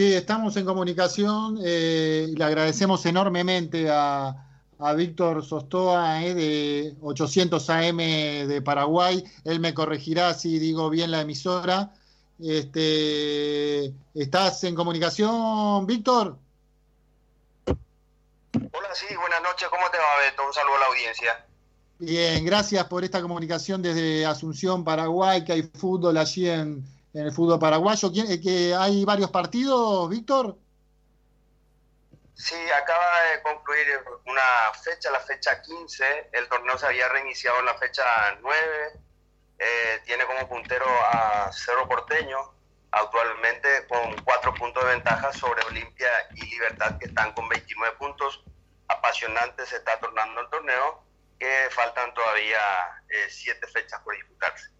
Sí, estamos en comunicación eh, y le agradecemos enormemente a, Víctor Sostoa eh, de 800 AM de Paraguay. Él me corregirá si digo bien la emisora. Este, ¿Estás en comunicación, Víctor? Hola, sí, buenas noches. ¿Cómo te va, Beto? Un saludo a la audiencia. Bien, gracias por esta comunicación desde Asunción, Paraguay, que hay fútbol allí en, el fútbol paraguayo. Eh, ¿Que ¿Hay varios partidos, Víctor? Sí, acaba de concluir una fecha, la fecha 15. El torneo se había reiniciado en la fecha 9. Eh, tiene como puntero a Cerro Porteño, actualmente con cuatro puntos de ventaja sobre Olimpia y Libertad, que están con 29 puntos. Apasionante se está tornando el torneo que faltan todavía eh, siete fechas por disputarse.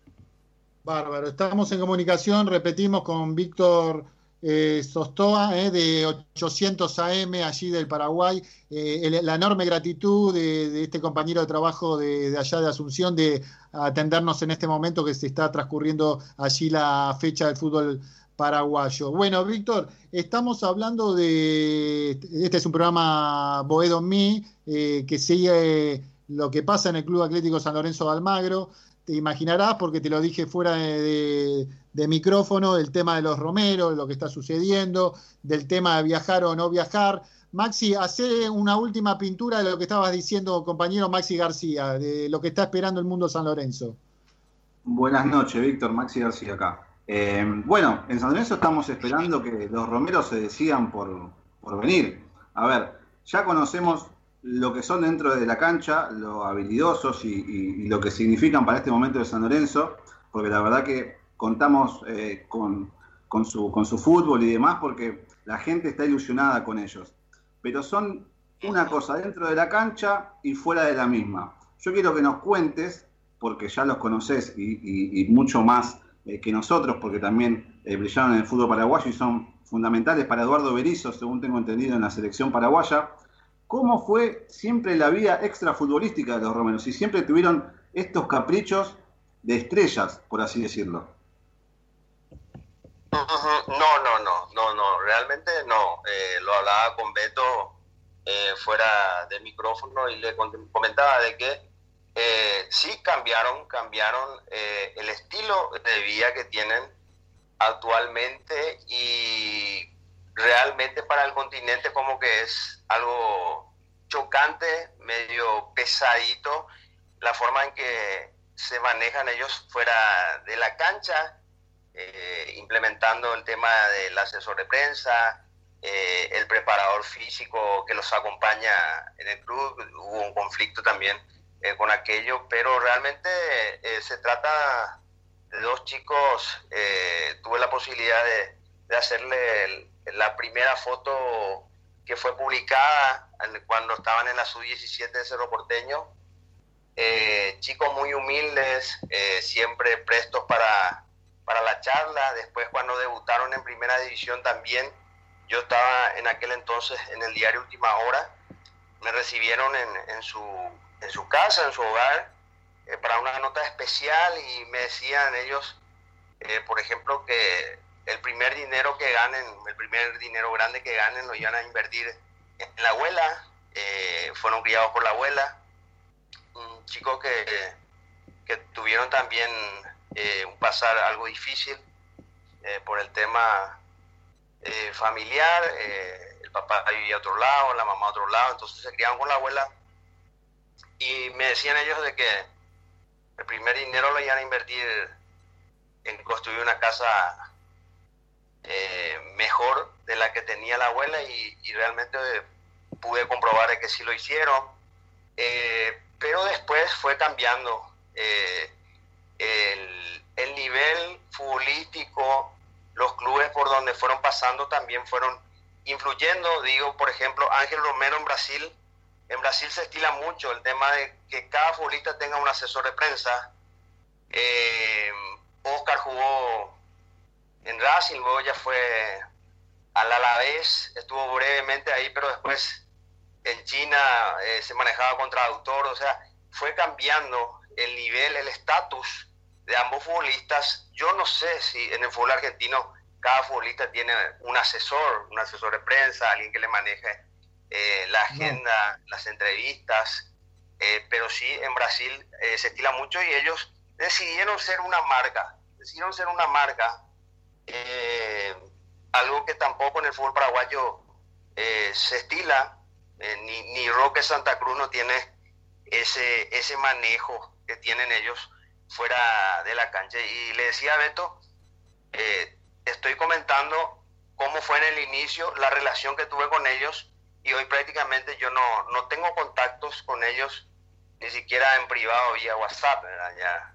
Bárbaro, estamos en comunicación, repetimos con Víctor eh, Sostoa, eh, de 800 AM allí del Paraguay, la enorme gratitud de, este compañero de trabajo de, allá de Asunción de atendernos en este momento que se está transcurriendo allí la fecha del fútbol paraguayo. Bueno, Víctor, estamos hablando de, este es un programa Boedo Me, que sigue lo que pasa en el Club Atlético San Lorenzo de Almagro. Imaginarás, porque te lo dije fuera de, micrófono, el tema de los Romeros, lo que está sucediendo, del tema de viajar o no viajar. Maxi, hace una última pintura de lo que estabas diciendo, compañero Maxi García, de lo que está esperando el mundo San Lorenzo. Buenas noches, Víctor. Maxi García acá. Eh, bueno, en San Lorenzo estamos esperando que los romeros se decidan por, por venir. A ver, ya conocemos lo que son dentro de la cancha, lo habilidosos y, lo que significan para este momento de San Lorenzo, porque la verdad que contamos eh, con, su, con su fútbol y demás, porque la gente está ilusionada con ellos. Pero son una cosa dentro de la cancha y fuera de la misma. Yo quiero que nos cuentes, porque ya los conoces y, mucho más eh, que nosotros, porque también eh, brillaron en el fútbol paraguayo y son fundamentales para Eduardo Berizzo, según tengo entendido, en la selección paraguaya cómo fue siempre la vida extrafutbolística de los romanos, y siempre tuvieron estos caprichos de estrellas, por así decirlo. No, no, no, no, no, realmente no. Eh, lo hablaba con Beto eh, fuera de micrófono y le comentaba de que eh, sí cambiaron, cambiaron el estilo de vida que tienen actualmente y realmente para el continente como que es algo chocante, medio pesadito, la forma en que se manejan ellos fuera de la cancha, eh, implementando el tema del asesor de prensa, eh, el preparador físico que los acompaña en el club, hubo un conflicto también eh, con aquello, pero realmente se trata de dos chicos, tuve la posibilidad de, de hacerle la primera foto que fue publicada cuando estaban en la sub-17 de Cerro Porteño. Eh, chicos muy humildes, eh, siempre prestos para, para la charla. Después cuando debutaron en primera división también, yo estaba en aquel entonces en el diario Última Hora, me recibieron en, en, su, en su casa, en su hogar, eh, para una nota especial y me decían ellos, por ejemplo, que el primer dinero que ganen, el primer dinero grande que ganen lo iban a invertir en la abuela, eh, fueron criados por la abuela, un chico que, que tuvieron también eh, un pasar algo difícil eh, por el tema familiar, el papá vivía a otro lado, la mamá a otro lado, entonces se criaban con la abuela. Y me decían ellos de que el primer dinero lo iban a invertir en construir una casa eh, mejor de la que tenía la abuela y, realmente pude comprobar que sí lo hicieron. Eh, pero después fue cambiando eh, el, el, nivel futbolístico, los clubes por donde fueron pasando también fueron influyendo. Digo, por ejemplo, Ángel Romero en Brasil. En Brasil se estila mucho el tema de que cada futbolista tenga un asesor de prensa. Oscar jugó en Racing, luego ya fue al Alavés, estuvo brevemente ahí, pero después en China eh, se manejaba con traductor, o sea, fue cambiando el nivel, el estatus de ambos futbolistas. Yo no sé si en el fútbol argentino cada futbolista tiene un asesor, un asesor de prensa, alguien que le maneje eh, la agenda, las entrevistas, eh, pero sí en Brasil eh, se estila mucho y ellos decidieron ser una marca, decidieron ser una marca, algo que tampoco en el fútbol paraguayo se estila, ni, ni Roque Santa Cruz no tiene ese, ese manejo que tienen ellos fuera de la cancha. Y le decía a Beto, estoy comentando cómo fue en el inicio la relación que tuve con ellos y hoy prácticamente yo no, no tengo contactos con ellos ni siquiera en privado vía WhatsApp, ya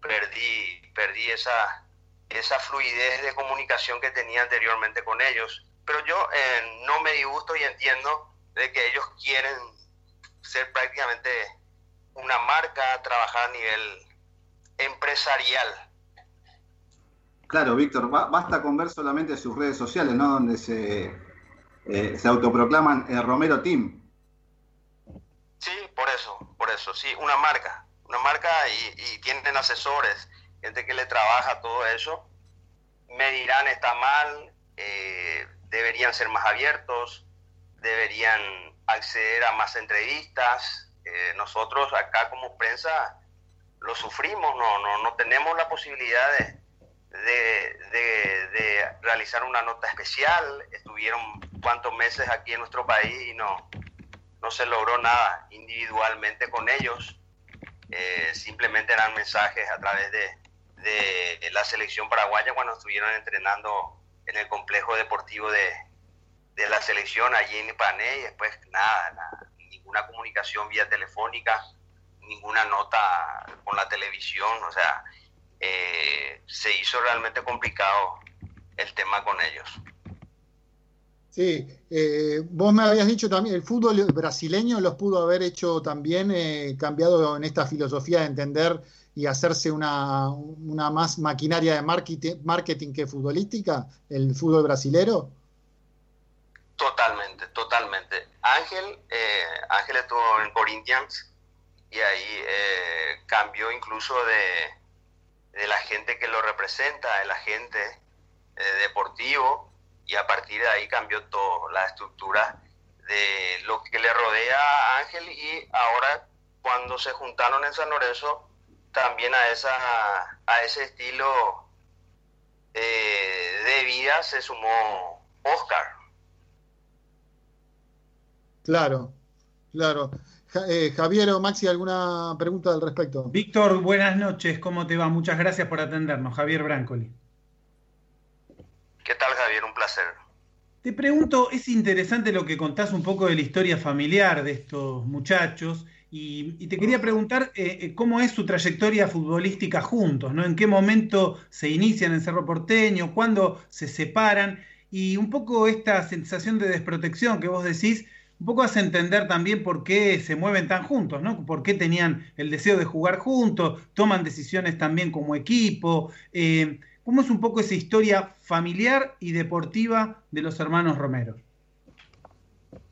perdí, perdí esa, esa fluidez de comunicación que tenía anteriormente con ellos, pero yo eh, no me disgusto y entiendo de que ellos quieren ser prácticamente una marca, trabajar a nivel empresarial Claro, Víctor, basta con ver solamente sus redes sociales, ¿no? Donde se, eh, se autoproclaman el Romero Team. Sí, por eso, por eso, sí, una marca, una marca y, tienen asesores, gente que le trabaja todo eso. Me dirán, está mal, eh, deberían ser más abiertos, deberían acceder a más entrevistas. Eh, nosotros acá como prensa lo sufrimos, no, no, no tenemos la posibilidad de de, realizar una nota especial. Estuvieron cuantos meses aquí en nuestro país y no, no se logró nada individualmente con ellos. Eh, simplemente eran mensajes a través de, de, la selección paraguaya cuando estuvieron entrenando en el complejo deportivo de, de la selección allí en Ipané y después nada, ninguna comunicación vía telefónica, ninguna nota con la televisión, o sea, eh, se hizo realmente complicado el tema con ellos. Sí, eh, vos me habías dicho también, el fútbol brasileño los pudo haber hecho también, eh, cambiado en esta filosofía de entender y hacerse una, una más maquinaria de marketing, marketing que futbolística, el fútbol brasilero. Totalmente, totalmente. Ángel, Ángel estuvo en Corinthians y ahí cambió incluso de, de la gente que lo representa, el agente eh, deportivo, y a partir de ahí cambió toda la estructura de lo que le rodea a Ángel y ahora cuando se juntaron en San Lorenzo también a esa a ese estilo eh, de vida se sumó Oscar. Claro, claro. Eh, Javier o Maxi, ¿alguna pregunta al respecto? Víctor, buenas noches, ¿cómo te va? Muchas gracias por atendernos, Javier Brancoli. ¿Qué tal, Javier? Un placer. Te pregunto, es interesante lo que contás un poco de la historia familiar de estos muchachos y, te quería preguntar eh, eh, cómo es su trayectoria futbolística juntos, ¿no? ¿En qué momento se inician en Cerro Porteño? ¿Cuándo se separan? Y un poco esta sensación de desprotección que vos decís un poco hace entender también por qué se mueven tan juntos, ¿no? Por qué tenían el deseo de jugar juntos, toman decisiones también como equipo. Eh, ¿Cómo es un poco esa historia familiar y deportiva de los hermanos Romero?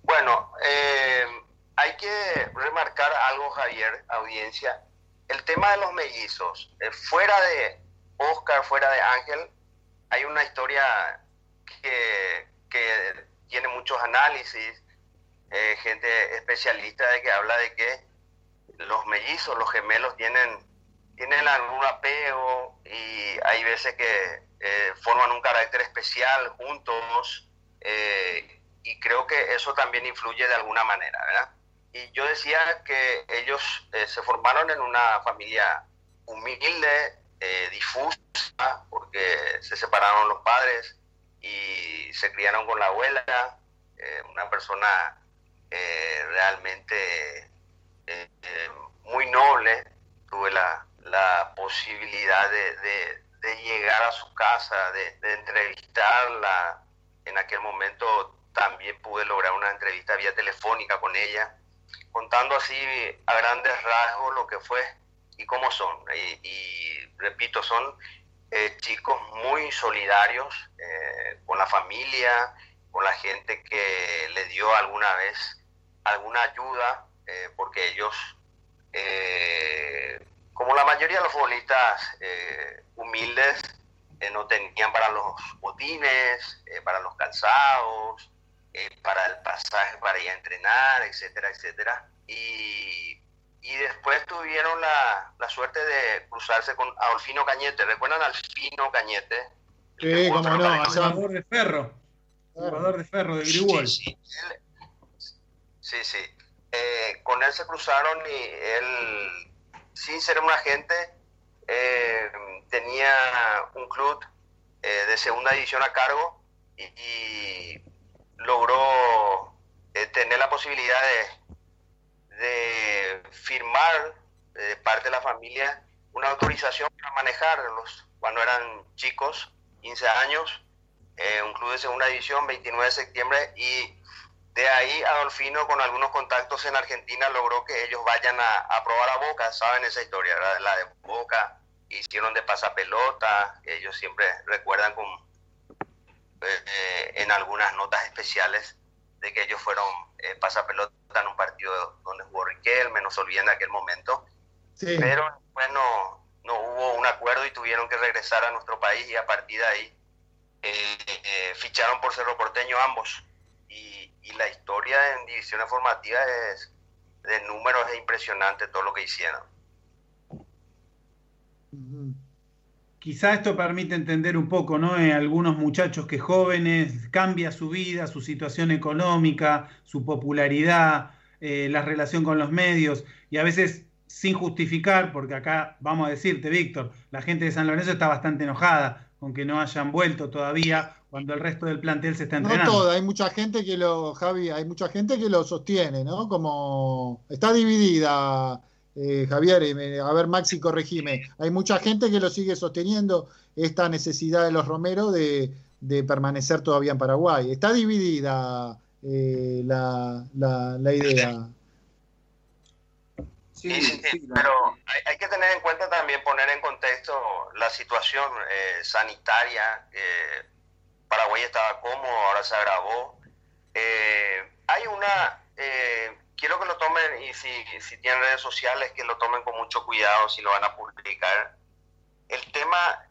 Bueno, eh, hay que remarcar algo, Javier, audiencia. El tema de los mellizos, eh, fuera de Oscar, fuera de Ángel, hay una historia que, tiene muchos análisis eh, gente especialista de que habla de que los mellizos, los gemelos tienen, tienen algún apego y hay veces que eh, forman un carácter especial juntos eh, y creo que eso también influye de alguna manera, ¿verdad? Y yo decía que ellos se formaron en una familia humilde, difusa, porque se separaron los padres y se criaron con la abuela, una persona eh, realmente eh, eh, muy noble. Tuve la, posibilidad de, llegar a su casa, de, entrevistarla. En aquel momento también pude lograr una entrevista vía telefónica con ella, contando así a grandes rasgos lo que fue y cómo son. Y, repito, son chicos muy solidarios con la familia, con la gente que le dio alguna vez alguna ayuda, eh, porque ellos, eh, como la mayoría de los futbolistas eh, humildes, no tenían para los botines, para los calzados, para el pasaje para ir a entrenar, etcétera, etcétera. Y, y después tuvieron la, la, suerte de cruzarse con Adolfino Cañete. ¿Recuerdan a Alfino Cañete? Sí, cómo no, jugador de ferro. Jugador de ferro de Grigol. Sí, sí. sí, eh, con él se cruzaron y él, sin ser un agente, eh, tenía un club eh, de segunda división a cargo y, logró tener la posibilidad de, firmar de parte de la familia una autorización para manejarlos cuando eran chicos 15 años, eh, un club de segunda división, 29 de septiembre, y de ahí Adolfino con algunos contactos en Argentina logró que ellos vayan a, probar a Boca, saben esa historia, la de Boca, hicieron de pasapelota, ellos siempre recuerdan con, eh, eh, en algunas notas especiales de que ellos fueron pasapelota en un partido donde jugó Riquelme, no se olviden de aquel momento, pero bueno, no hubo un acuerdo y tuvieron que regresar a nuestro país y a partir de ahí eh, eh, ficharon por Cerro Porteño ambos. Y, la historia en divisiones formativas es de números es impresionante todo lo que hicieron. Quizá esto permite entender un poco, ¿no? En algunos muchachos que jóvenes cambia su vida, su situación económica, su popularidad, eh, la relación con los medios y a veces sin justificar, porque acá vamos a decirte, Víctor, la gente de San Lorenzo está bastante enojada con que no hayan vuelto todavía cuando el resto del plantel se está entrenando. No toda, hay mucha gente que lo, Javi, hay mucha gente que lo sostiene, ¿no? Como está dividida, eh, Javier, a ver Maxi, corregime, hay mucha gente que lo sigue sosteniendo esta necesidad de los Romero de, permanecer todavía en Paraguay. Está dividida eh, la, la idea. Sí, sí, sí, pero hay, que tener en cuenta también poner en contexto la situación eh, sanitaria. Paraguay estaba cómodo, ahora se agravó. Eh, hay una, eh, quiero que lo tomen, y si, si tienen redes sociales, que lo tomen con mucho cuidado si lo van a publicar. El tema,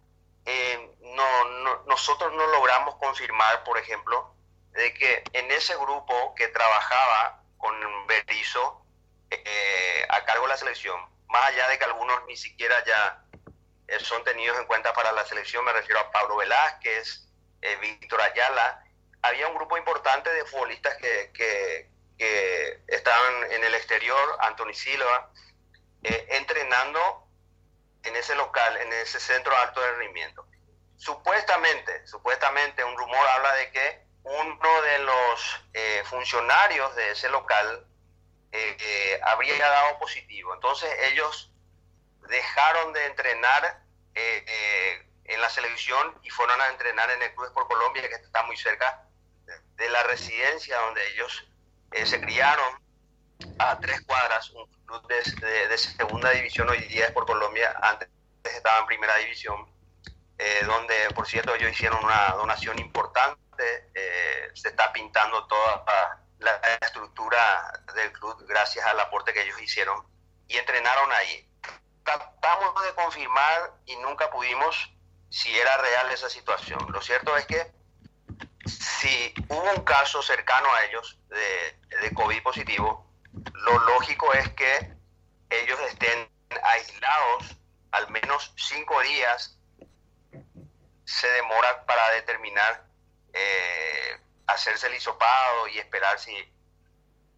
no, nosotros no logramos confirmar, por ejemplo, de que en ese grupo que trabajaba con Berizo, eh, a cargo de la selección, más allá de que algunos ni siquiera ya eh, son tenidos en cuenta para la selección, me refiero a Pablo Velázquez, eh, Víctor Ayala, había un grupo importante de futbolistas que, que, estaban en el exterior, Anthony Silva, entrenando en ese local, en ese centro alto de rendimiento. Supuestamente, supuestamente un rumor habla de que uno de los funcionarios de ese local eh, habría dado positivo. Entonces ellos dejaron de entrenar eh, eh, en la selección y fueron a entrenar en el Club por Colombia, que está muy cerca de la residencia donde ellos se criaron a tres cuadras, un club de, segunda división hoy día es por Colombia, antes estaba en primera división, donde por cierto ellos hicieron una donación importante, se está pintando toda la estructura del club gracias al aporte que ellos hicieron y entrenaron ahí. Tratamos de confirmar y nunca pudimos si era real esa situación. Lo cierto es que si hubo un caso cercano a ellos de, de COVID positivo, lo lógico es que ellos estén aislados al menos cinco días. Se demora para determinar eh, hacerse el hisopado y esperar si,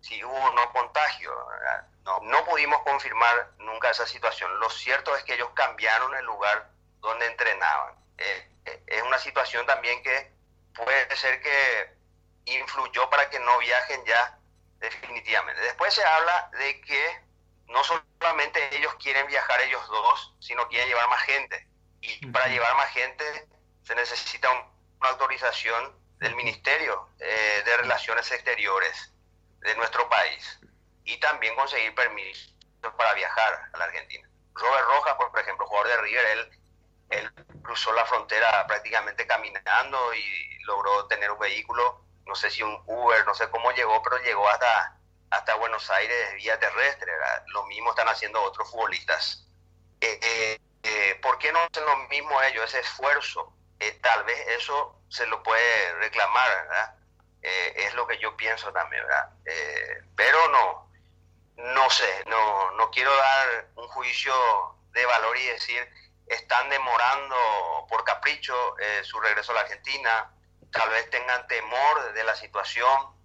si hubo o no contagio. No, no pudimos confirmar nunca esa situación. Lo cierto es que ellos cambiaron el lugar donde entrenaban. Eh, eh, es una situación también que puede ser que influyó para que no viajen ya definitivamente. Después se habla de que no solamente ellos quieren viajar ellos dos, sino quieren llevar más gente. Y para llevar más gente se necesita una autorización del Ministerio eh, de Relaciones Exteriores de nuestro país y también conseguir permisos para viajar a la Argentina. Robert Rojas, por ejemplo, jugador de River, él, él cruzó la frontera prácticamente caminando y logró tener un vehículo, no sé si un Uber, no sé cómo llegó, pero llegó hasta, hasta Buenos Aires vía terrestre. Lo mismo están haciendo otros futbolistas. Eh, eh, ¿Por qué no hacen lo mismo ellos, ese esfuerzo tal vez eso se lo puede reclamar, ¿verdad? es lo que yo pienso también, ¿verdad? pero no, no sé, no, no quiero dar un juicio de valor y decir están demorando por capricho eh, su regreso a la Argentina, tal vez tengan temor de la situación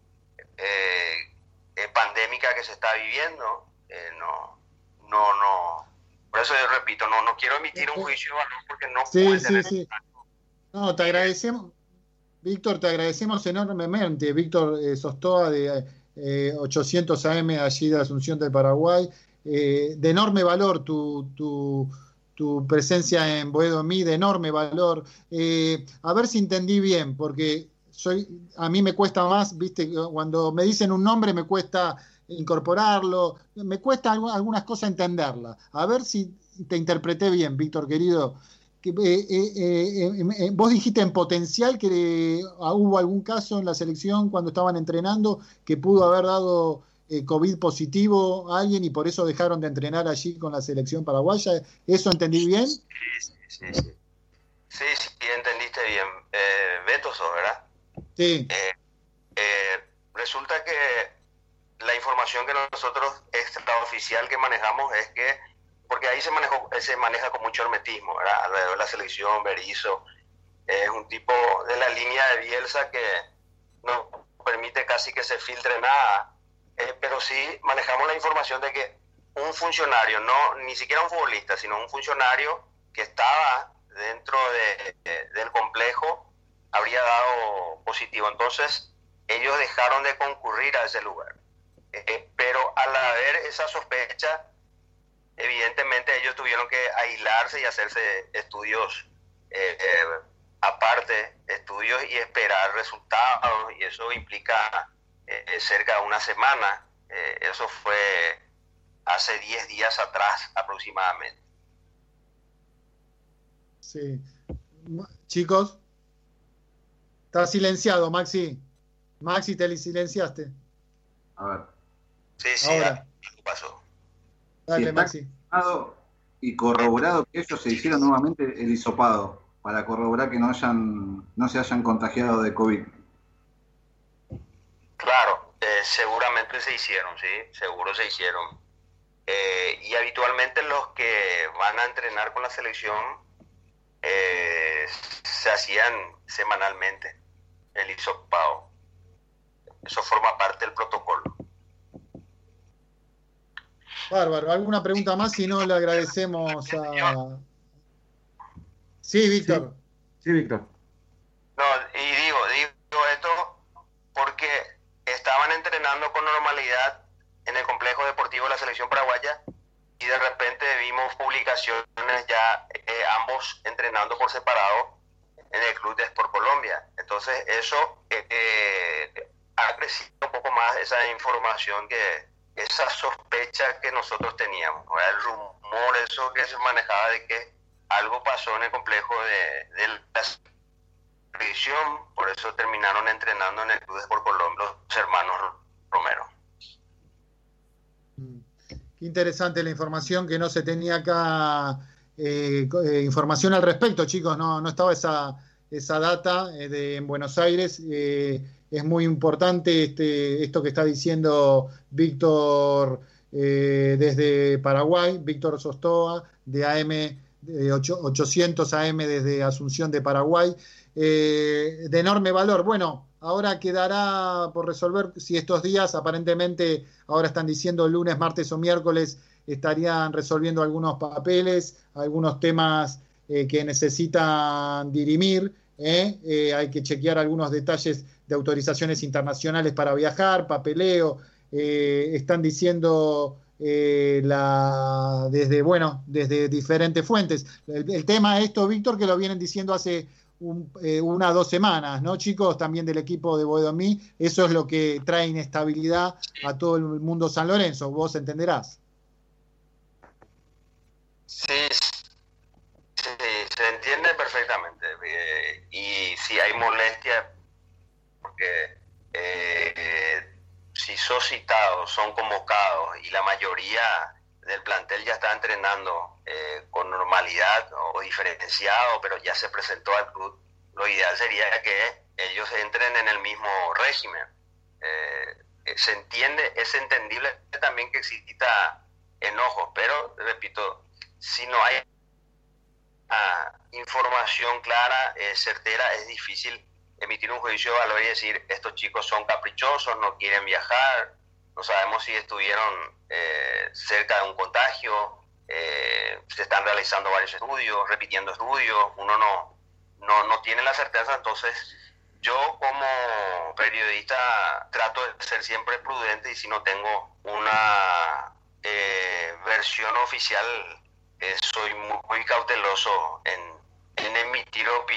eh, eh, pandémica que se está viviendo. no, no, no. Por eso yo repito, no, no quiero emitir un juicio de valor porque no sí, sí, sí. No, te agradecemos, Víctor, te agradecemos enormemente, Víctor Sostoa de 800 AM allí de Asunción del Paraguay. de enorme valor tu, tu, tu presencia en Boedo-Mí de enorme valor. Eh, a ver si entendí bien, porque soy, a mí me cuesta más, viste, cuando me dicen un nombre me cuesta incorporarlo, me cuesta algunas cosas entenderla. A ver si te interpreté bien, Víctor querido. Eh, eh, vos dijiste en potencial que hubo algún caso en la selección cuando estaban entrenando que pudo haber dado eh, COVID positivo a alguien y por eso dejaron de entrenar allí con la selección paraguaya. ¿Eso entendí bien? Sí, sí, sí. Sí, sí, sí entendiste bien. Eh, Beto, ¿verdad? Sí. Eh, eh, resulta que la información que nosotros, oficial que manejamos es que, porque ahí se, manejó, se maneja con mucho hermetismo, ¿verdad? Alrededor de la selección, Berizzo, es un tipo de la línea de Bielsa que no permite casi que se filtre nada eh, pero sí manejamos la información de que un funcionario, no ni siquiera un futbolista, sino un funcionario que estaba dentro del complejo habría dado positivo. Entonces, ellos dejaron de concurrir a ese lugar. Eh, pero al haber esa sospecha, evidentemente ellos tuvieron que aislarse y hacerse estudios eh, aparte, estudios y esperar resultados, y eso implica eh, cerca de una semana. Eh, eso fue hace 10 días atrás aproximadamente. Sí. Chicos, está silenciado, Maxi. Maxi, te silenciaste. A ver. Sí, sí, Ahora. pasó? Dale, Maxi. Y corroborado que ellos se hicieron nuevamente el hisopado para corroborar que no hayan no se hayan contagiado de COVID. Eh, seguramente se hicieron, sí, seguro se hicieron. Eh, y habitualmente los que van a entrenar con la selección eh, se hacían semanalmente el hisopado. Eso forma parte del protocolo. Bárbaro, ¿alguna pregunta más? Si no, le agradecemos a... Sí, Víctor. Sí, Víctor. No, y digo, digo esto porque estaban entrenando con normalidad en el complejo deportivo de la selección paraguaya y de repente vimos publicaciones ya eh, ambos entrenando por separado en el club de Sport Colombia. Entonces eso eh, eh, ha crecido un poco más esa información que esa sospecha que nosotros teníamos, el rumor eso que se manejaba de que algo pasó en el complejo de, por eso terminaron entrenando en el Club de Colombia los hermanos Romero. Mm. Qué interesante la información que no se tenía acá, eh, eh, información al respecto, chicos, no, no estaba esa, esa data eh, de, en Buenos Aires. es muy importante este, esto que está diciendo Víctor desde Paraguay, Víctor Sostoa, de AM, de 800 AM desde Asunción de Paraguay. Eh, de enorme valor. Bueno, ahora quedará por resolver si estos días, aparentemente, ahora están diciendo lunes, martes o miércoles, estarían resolviendo algunos papeles, algunos temas eh, que necesitan dirimir. ¿eh? hay que chequear algunos detalles de autorizaciones internacionales para viajar, papeleo. están diciendo la, desde, bueno, desde diferentes fuentes. El, el tema esto, Víctor, que lo vienen diciendo hace eh, una o dos semanas, ¿no, chicos? También del equipo de Boedomí. Eso es lo que trae inestabilidad a todo el mundo San Lorenzo, vos entenderás. Sí, se entiende perfectamente. Eh, y si hay molestia, porque eh, si son citados, son convocados y la mayoría del plantel ya está entrenando con normalidad o diferenciado, pero ya se presentó al club, lo ideal sería que ellos entren en el mismo régimen. Eh, se entiende, es entendible también que exista enojo, pero repito, si no hay información clara, eh, certera, es difícil emitir un juicio de valor y decir estos chicos son caprichosos, no quieren viajar, no sabemos si estuvieron eh, cerca de un contagio, eh, se están realizando varios estudios, repitiendo estudios, uno no, no, no tiene la certeza, entonces yo como periodista trato de ser siempre prudente y si no tengo una eh, versión oficial, soy muy, cauteloso en, en emitir opinión